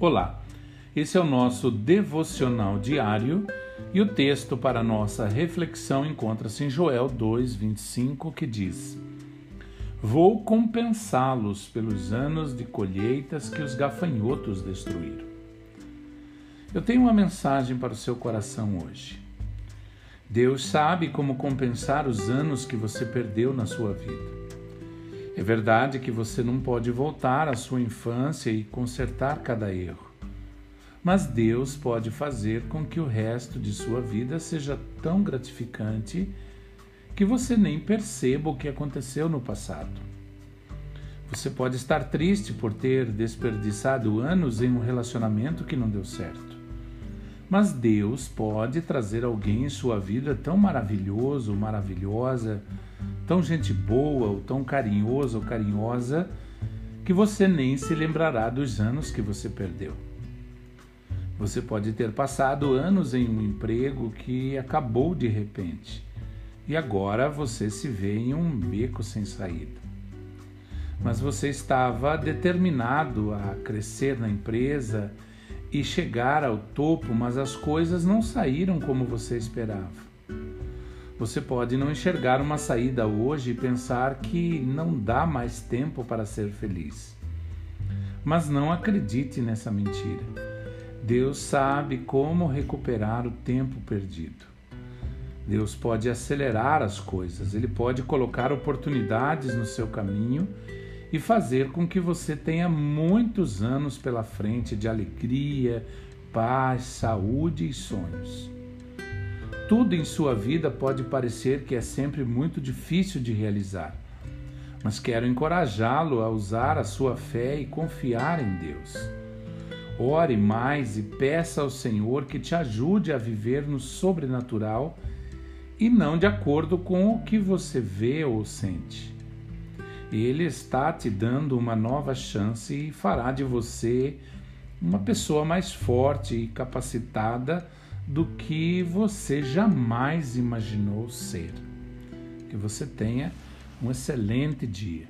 Olá, esse é o nosso devocional diário e o texto para nossa reflexão encontra-se em Joel 2,25, que diz: Vou compensá-los pelos anos de colheitas que os gafanhotos destruíram. Eu tenho uma mensagem para o seu coração hoje. Deus sabe como compensar os anos que você perdeu na sua vida. É verdade que você não pode voltar à sua infância e consertar cada erro. Mas Deus pode fazer com que o resto de sua vida seja tão gratificante que você nem perceba o que aconteceu no passado. Você pode estar triste por ter desperdiçado anos em um relacionamento que não deu certo. Mas Deus pode trazer alguém em sua vida tão maravilhoso, maravilhosa, tão gente boa, ou tão carinhoso ou carinhosa, que você nem se lembrará dos anos que você perdeu. Você pode ter passado anos em um emprego que acabou de repente e agora você se vê em um beco sem saída. Mas você estava determinado a crescer na empresa e chegar ao topo, mas as coisas não saíram como você esperava. Você pode não enxergar uma saída hoje e pensar que não dá mais tempo para ser feliz. Mas não acredite nessa mentira. Deus sabe como recuperar o tempo perdido. Deus pode acelerar as coisas, Ele pode colocar oportunidades no seu caminho e fazer com que você tenha muitos anos pela frente de alegria, paz, saúde e sonhos. Tudo em sua vida pode parecer que é sempre muito difícil de realizar, mas quero encorajá-lo a usar a sua fé e confiar em Deus. Ore mais e peça ao Senhor que te ajude a viver no sobrenatural e não de acordo com o que você vê ou sente. Ele está te dando uma nova chance e fará de você uma pessoa mais forte e capacitada do que você jamais imaginou ser. Que você tenha um excelente dia.